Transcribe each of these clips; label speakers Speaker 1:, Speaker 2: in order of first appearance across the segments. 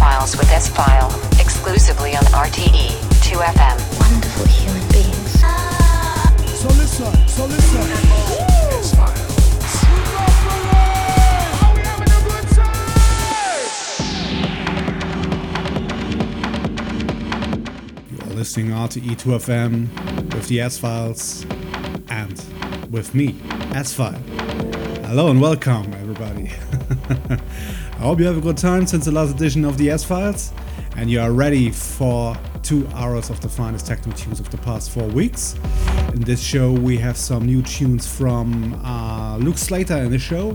Speaker 1: S-Files with S-File, exclusively on RTE 2FM.
Speaker 2: Wonderful human beings.
Speaker 3: So listen, so listen. You're listening RTE 2FM with the S-Files and with me, S-File. Hello and welcome, everybody. I hope you have a good time since the last edition of the S-Files and you are ready for two hours of the finest techno tunes of the past four weeks. In this show, we have some new tunes from uh, Luke Slater in the show.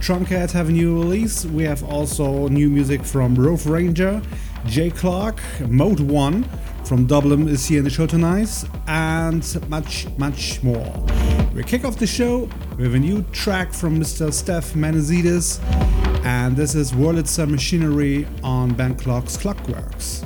Speaker 3: Truncate have a new release. We have also new music from Rove Ranger, Jay Clarke, Mode 1 from Dublin is here in the show tonight, and much, much more. We kick off the show with a new track from Mr. Stef Mendesidis, and this is Wurlitzer Machinery on
Speaker 1: Ben Klock's Klockworks.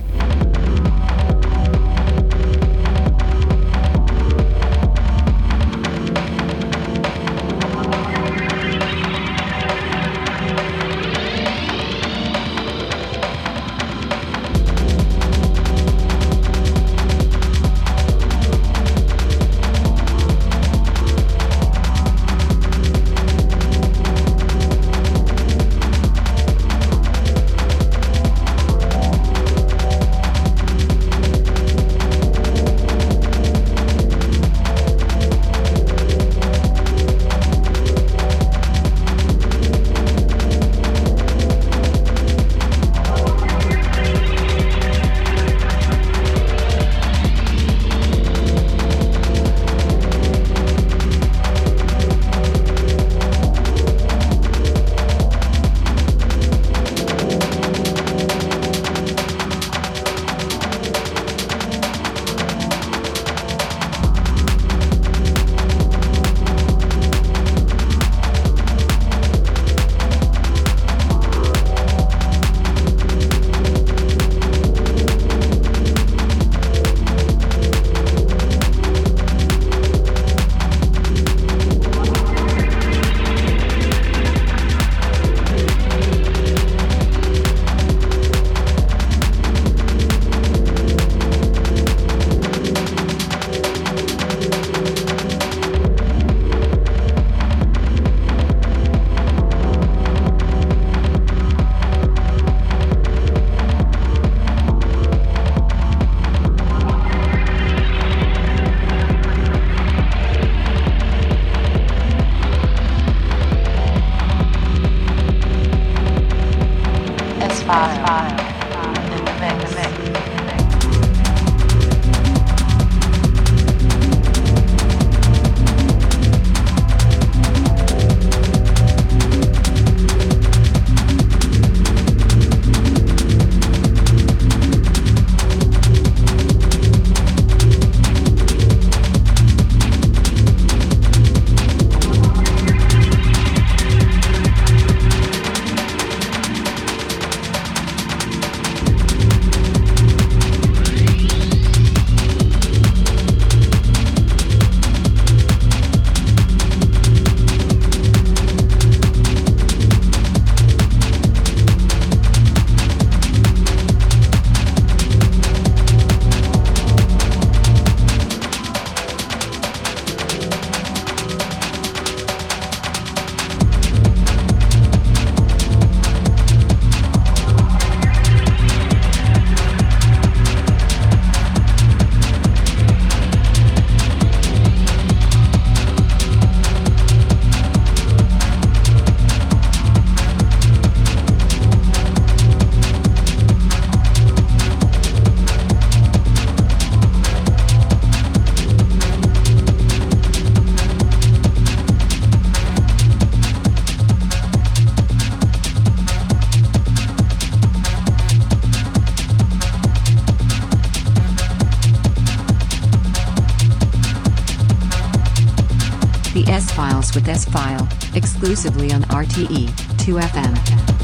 Speaker 1: Exclusively on RTE 2FM.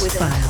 Speaker 1: With S-File.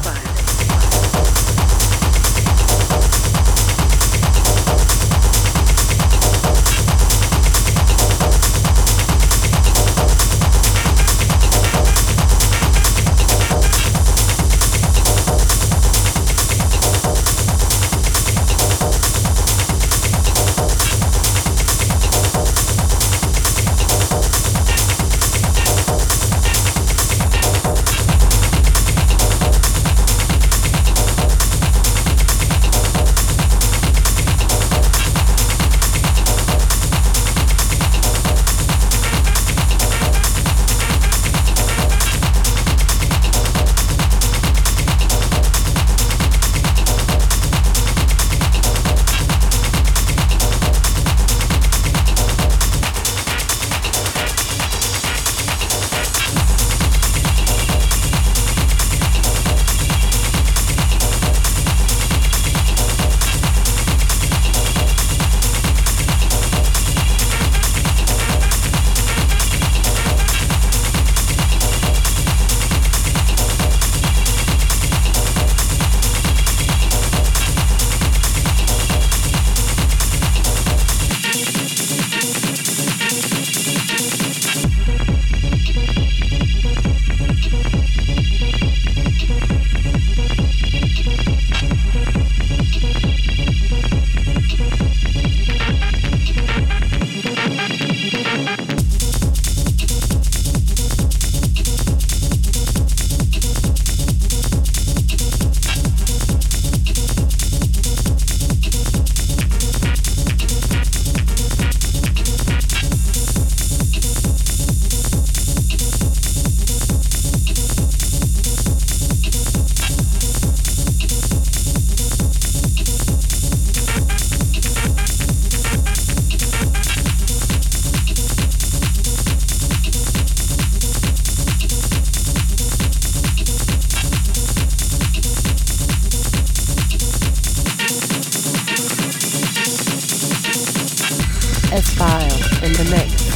Speaker 4: S-File in the mix.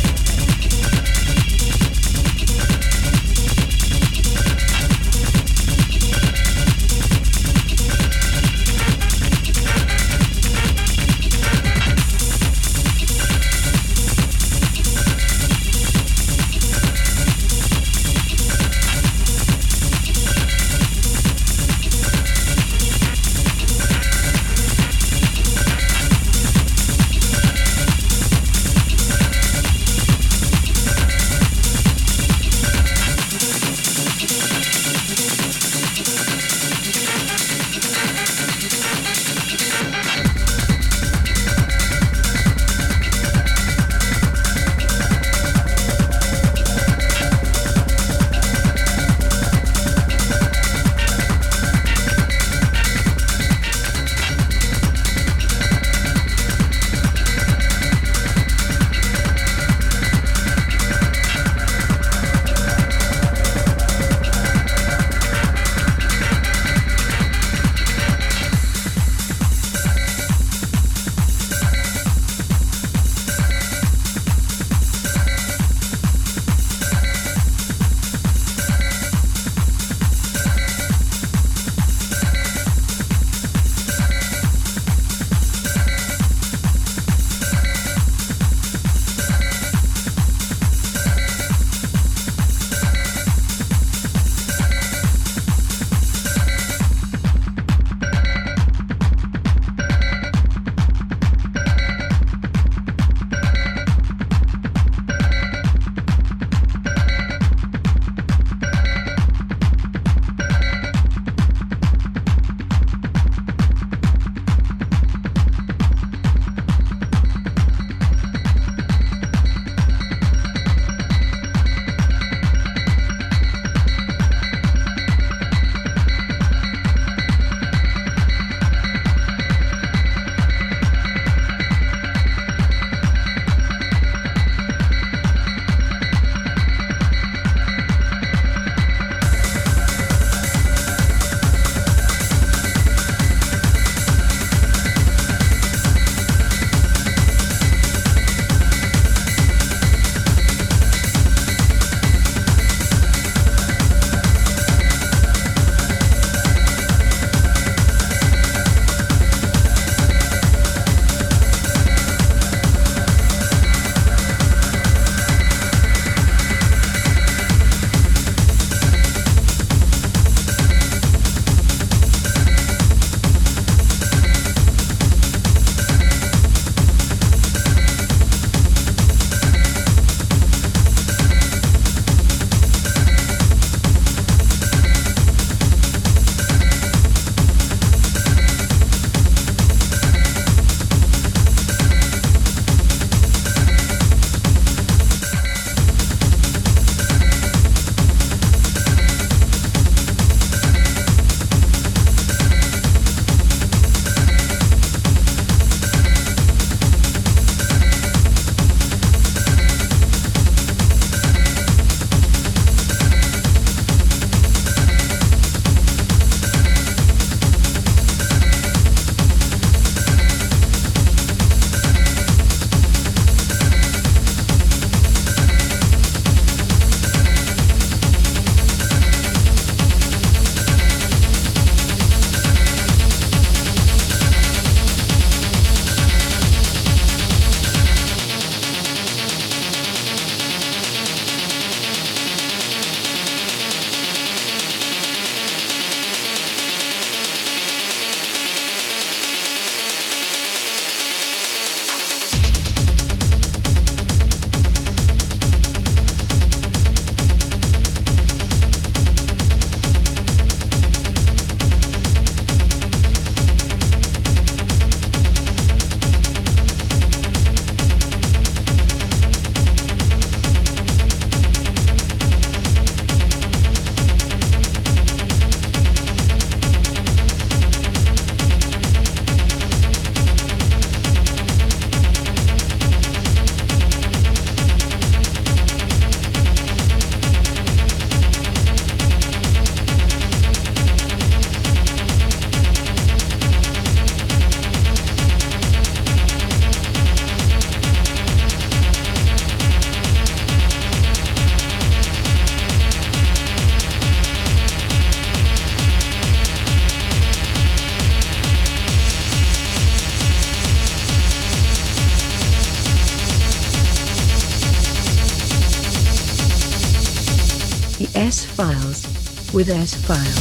Speaker 2: With
Speaker 4: S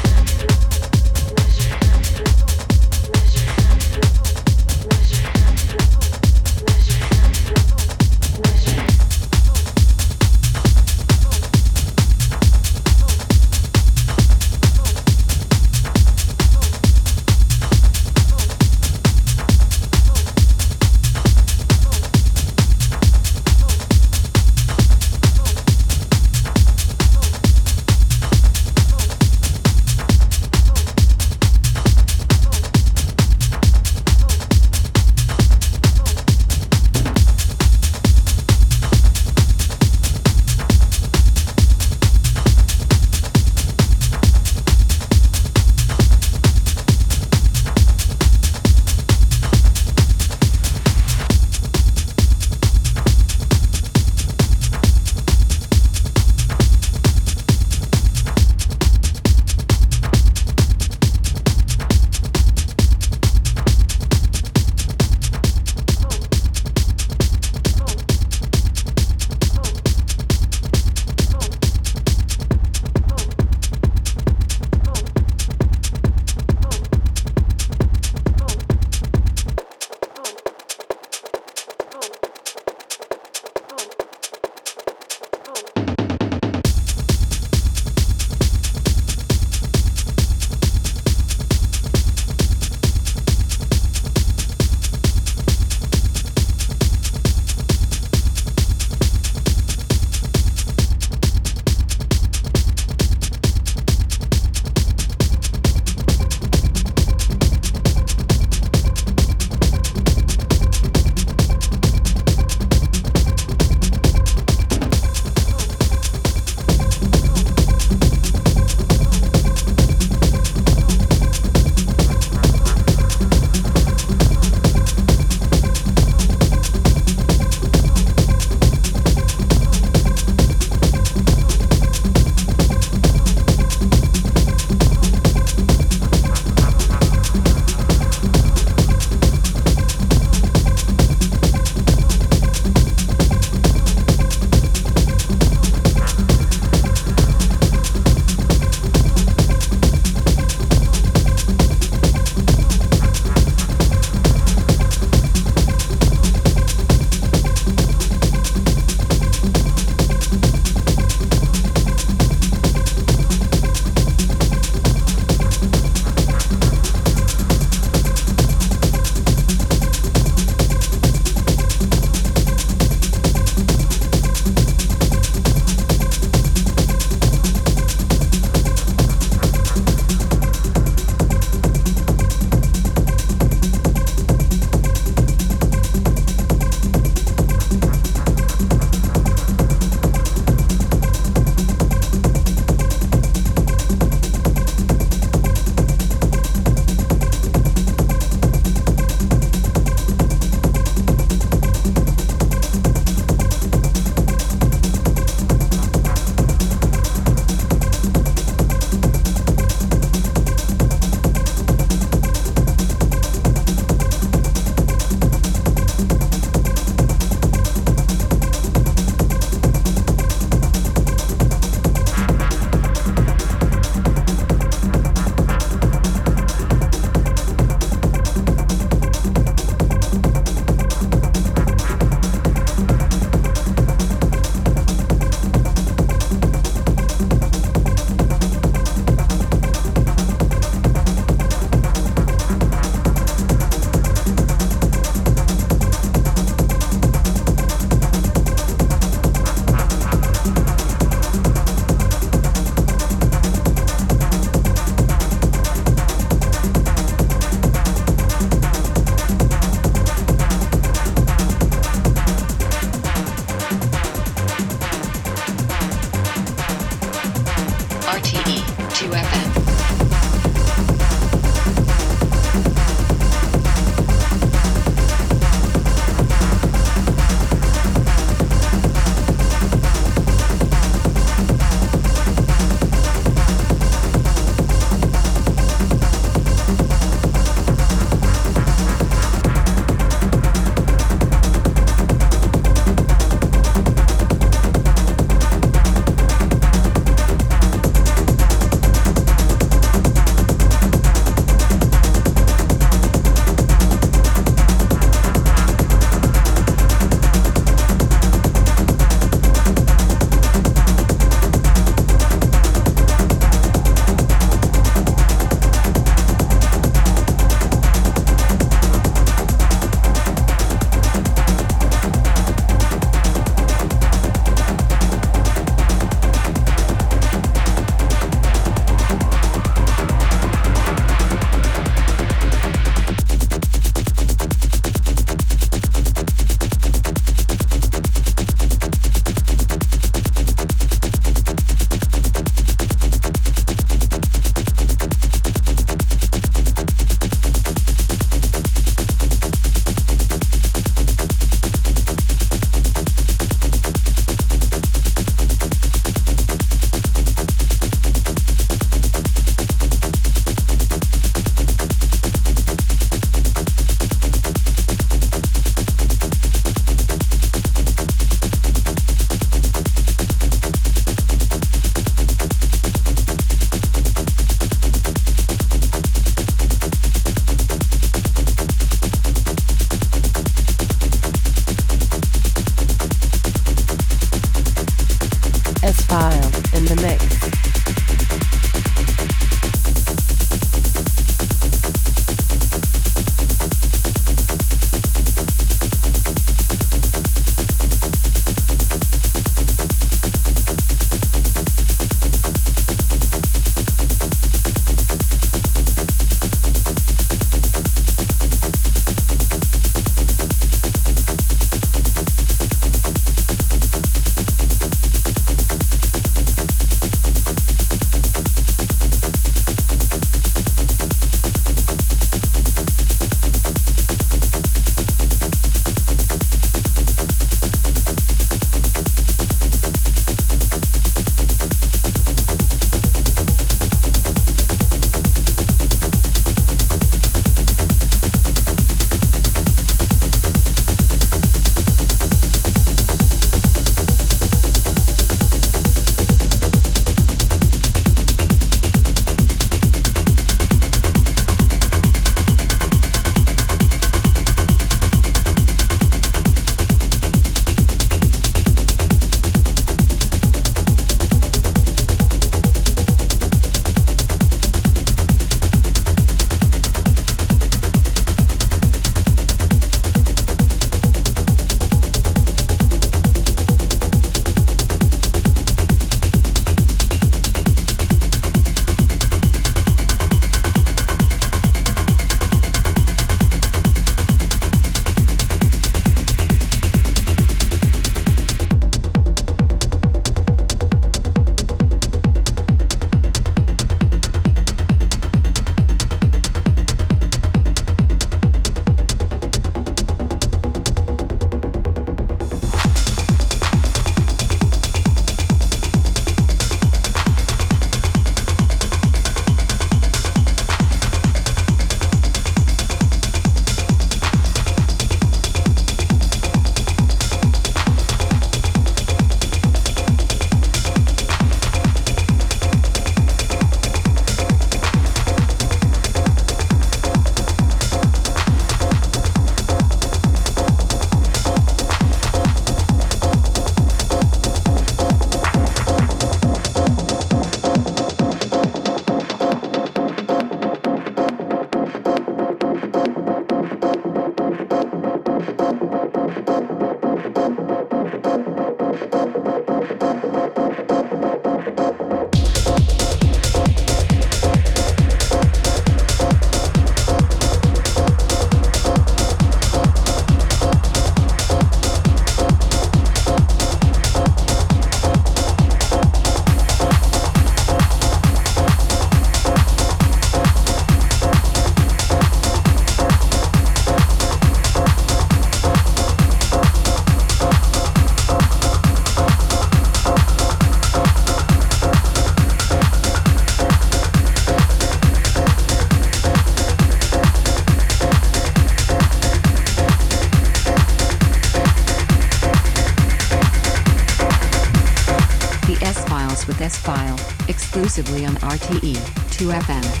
Speaker 1: exclusively on RTE 2FM.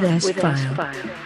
Speaker 4: With S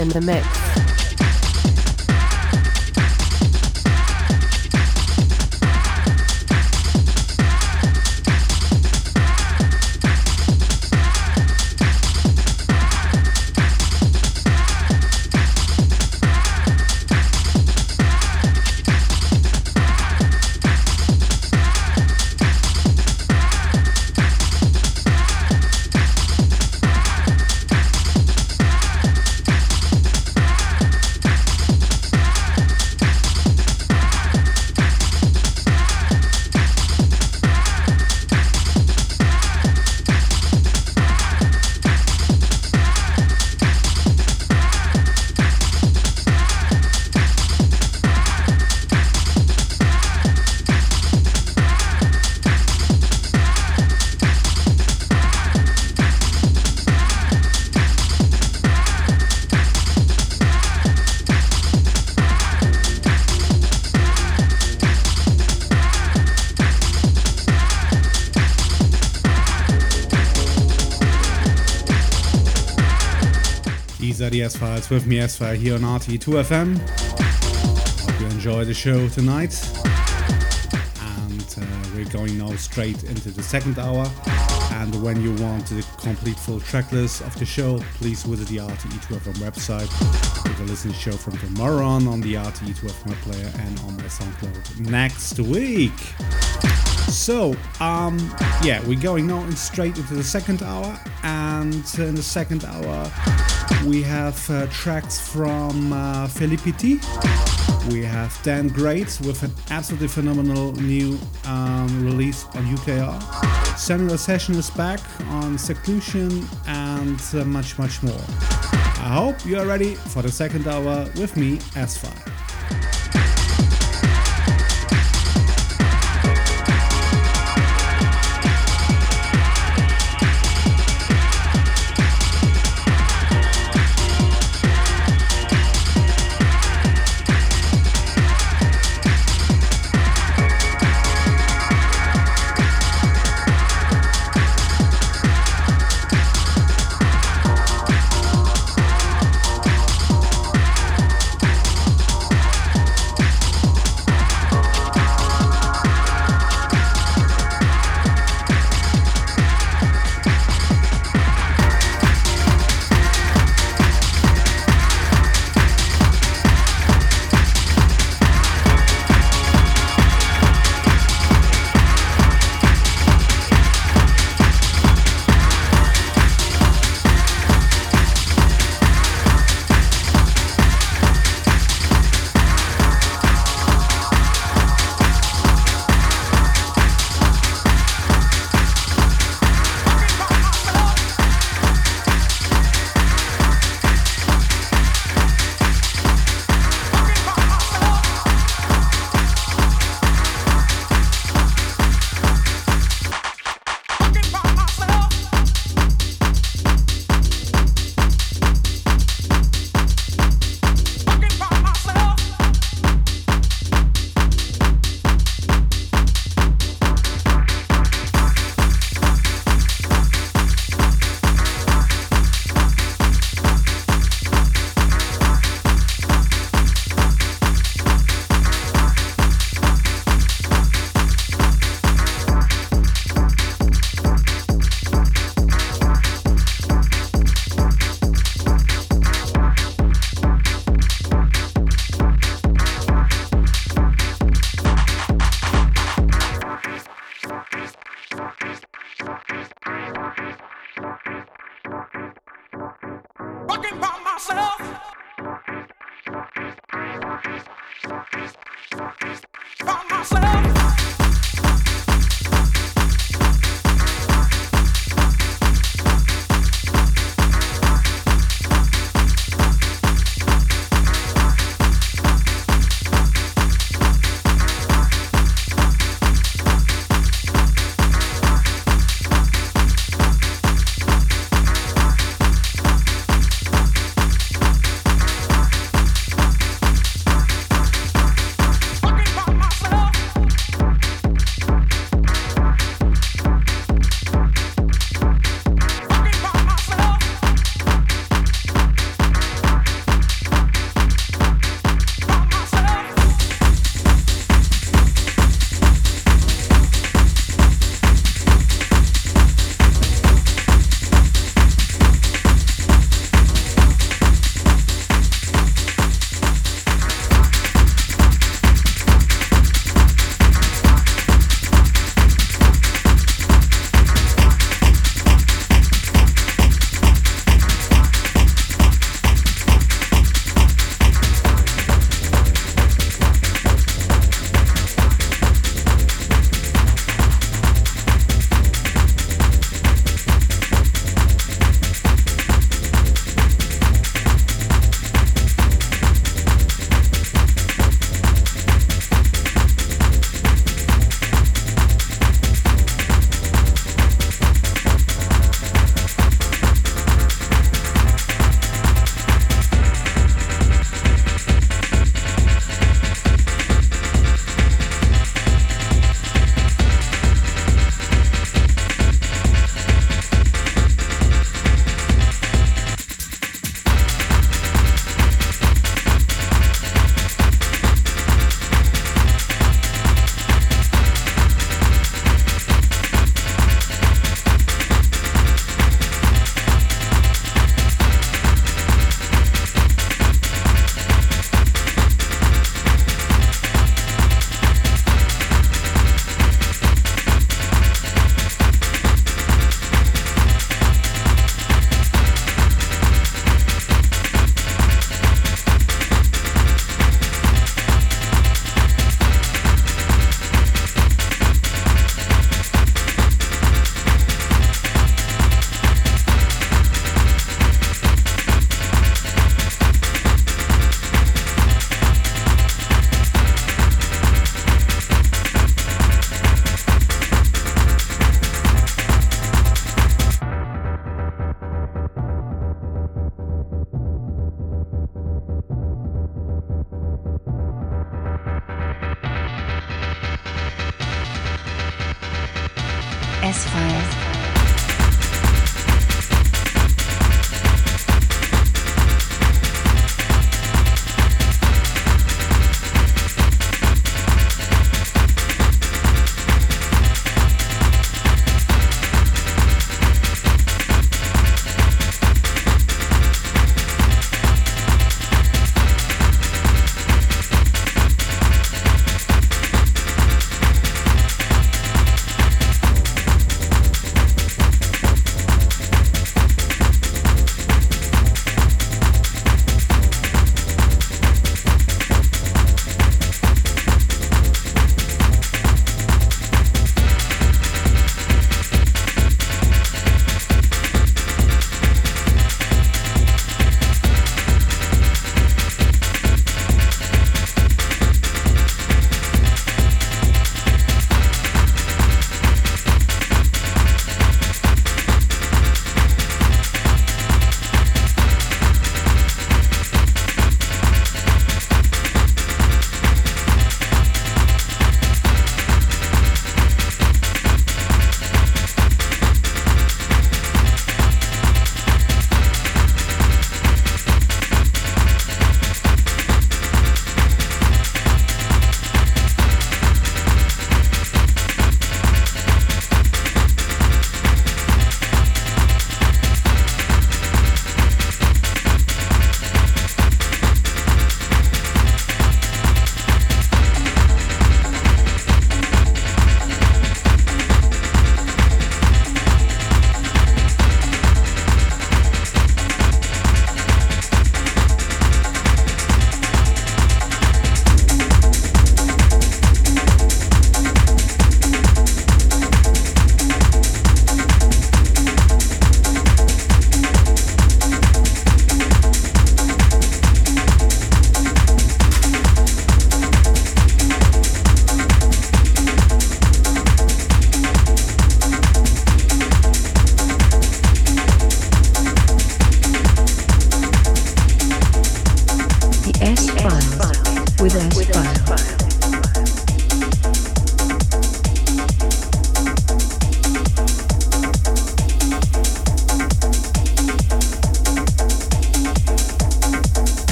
Speaker 5: in the mix.
Speaker 3: The S Files with me, S File, here on RTE2FM. Hope you enjoy the show tonight. And uh, we're going now straight into the second hour. And when you want the complete full tracklist of the show, please visit the RTE2FM website. You can listen to the show from tomorrow on on the RTE2FM player and on my SoundCloud next week. So, um, yeah, we're going on straight into the second hour, and in the second hour, we have uh, tracks from uh, Philippe Petit. We have Dan Grade with an absolutely phenomenal new um, release on UKR. Samuel Session is back on Seclusion and uh, much, much more. I hope you are ready for the second hour with me,
Speaker 6: S File.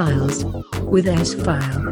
Speaker 4: Files with S File.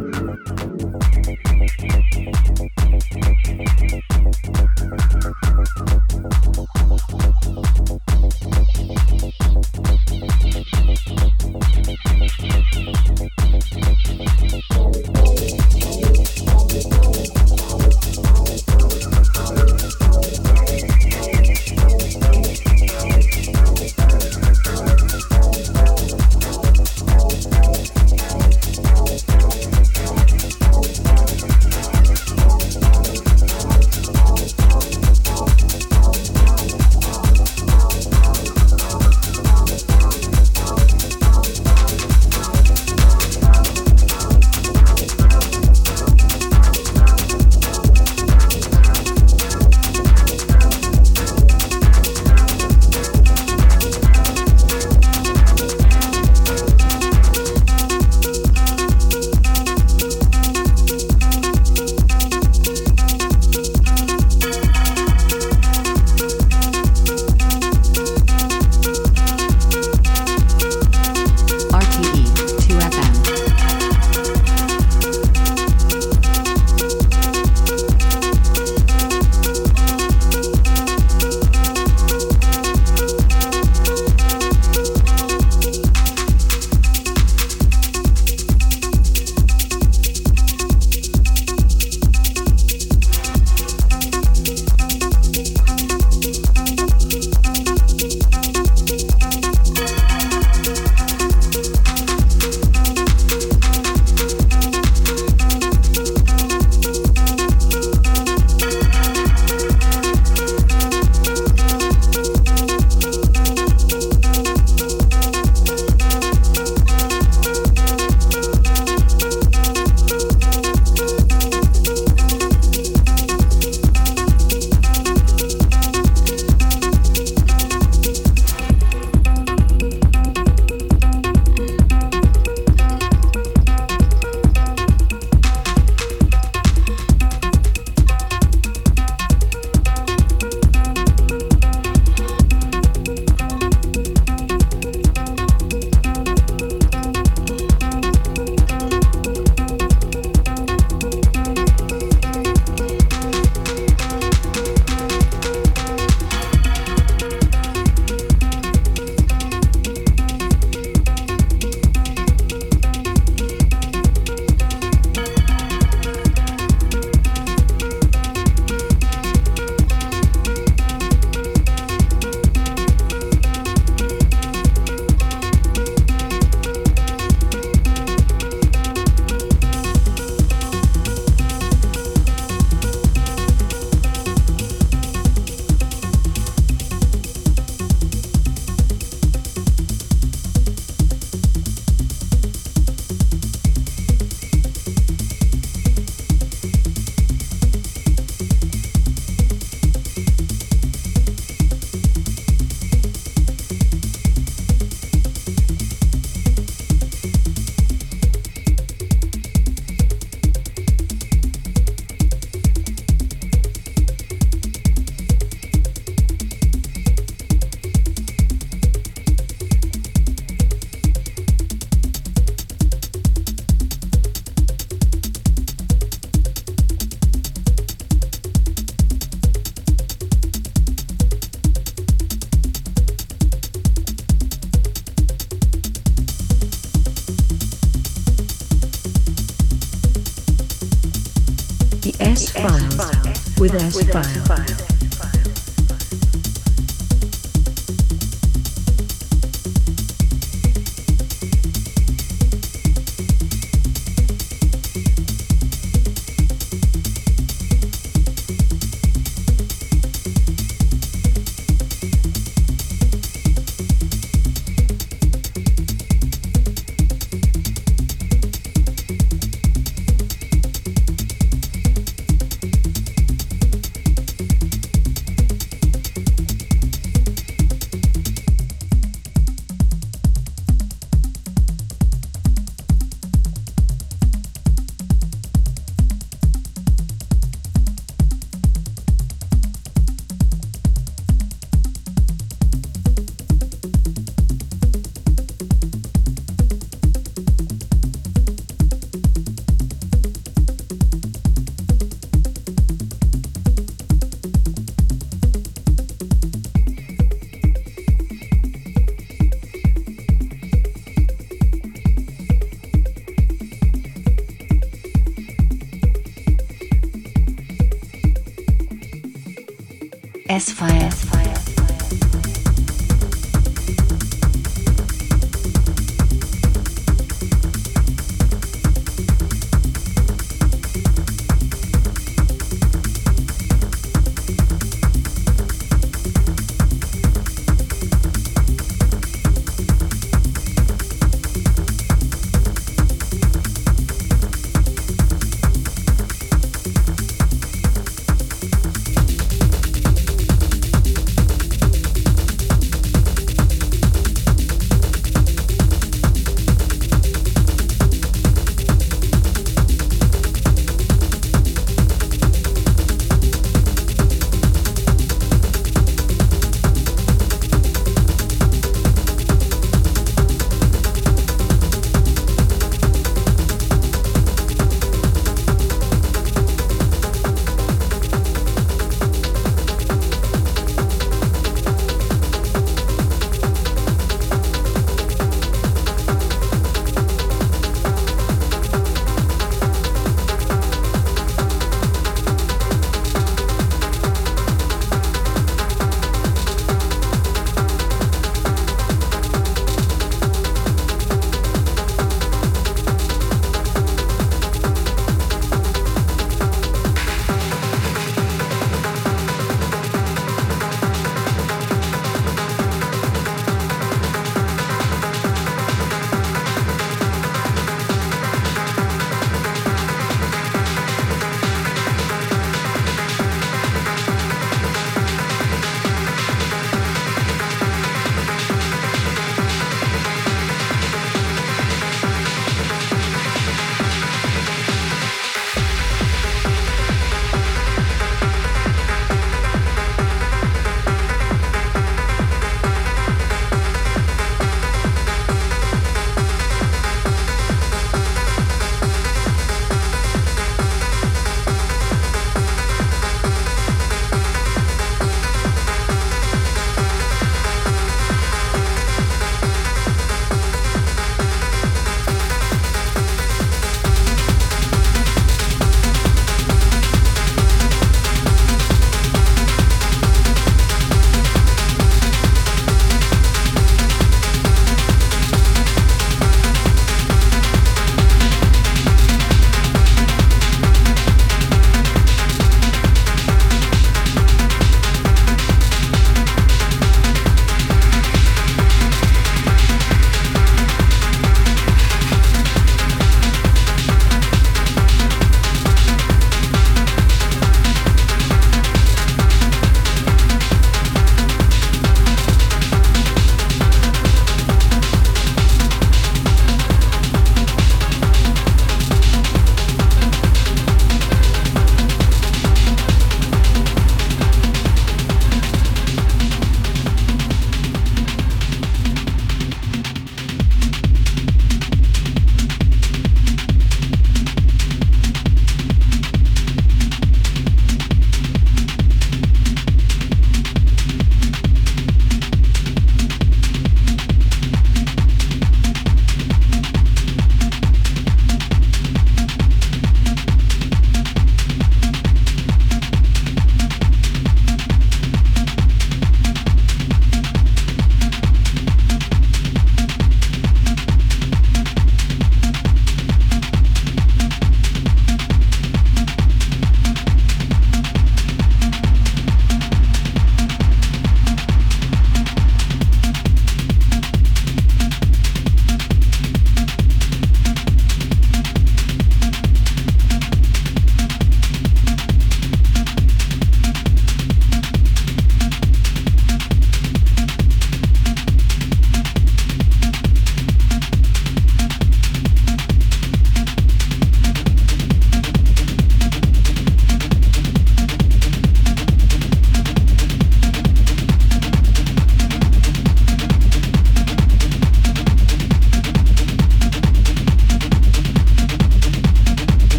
Speaker 4: S-File.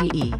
Speaker 1: 2FM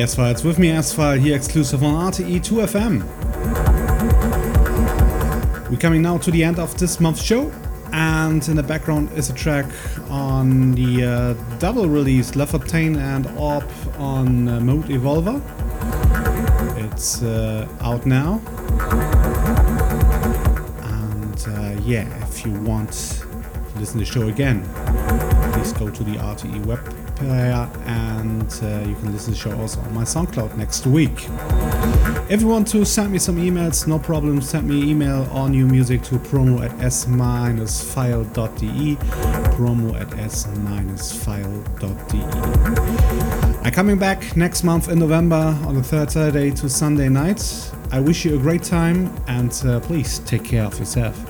Speaker 3: the S Files with me, S File, here exclusive on RTE 2FM. We're coming now to the end of this month's show, and in the background is a track on the uh, double release Lafontaine and Orb on uh, Mote Evolver. It's uh, out now. And uh, yeah, if you want to listen to the show again, please go to the RTE web player and uh, you can listen to the show also on my SoundCloud next week. If you want to send me some emails, no problem, send me email on new music to promo at s-file.de, promo at s-file.de. I'm coming back next month in November on the third Saturday to Sunday night. I wish you a great time and uh, please take care of yourself.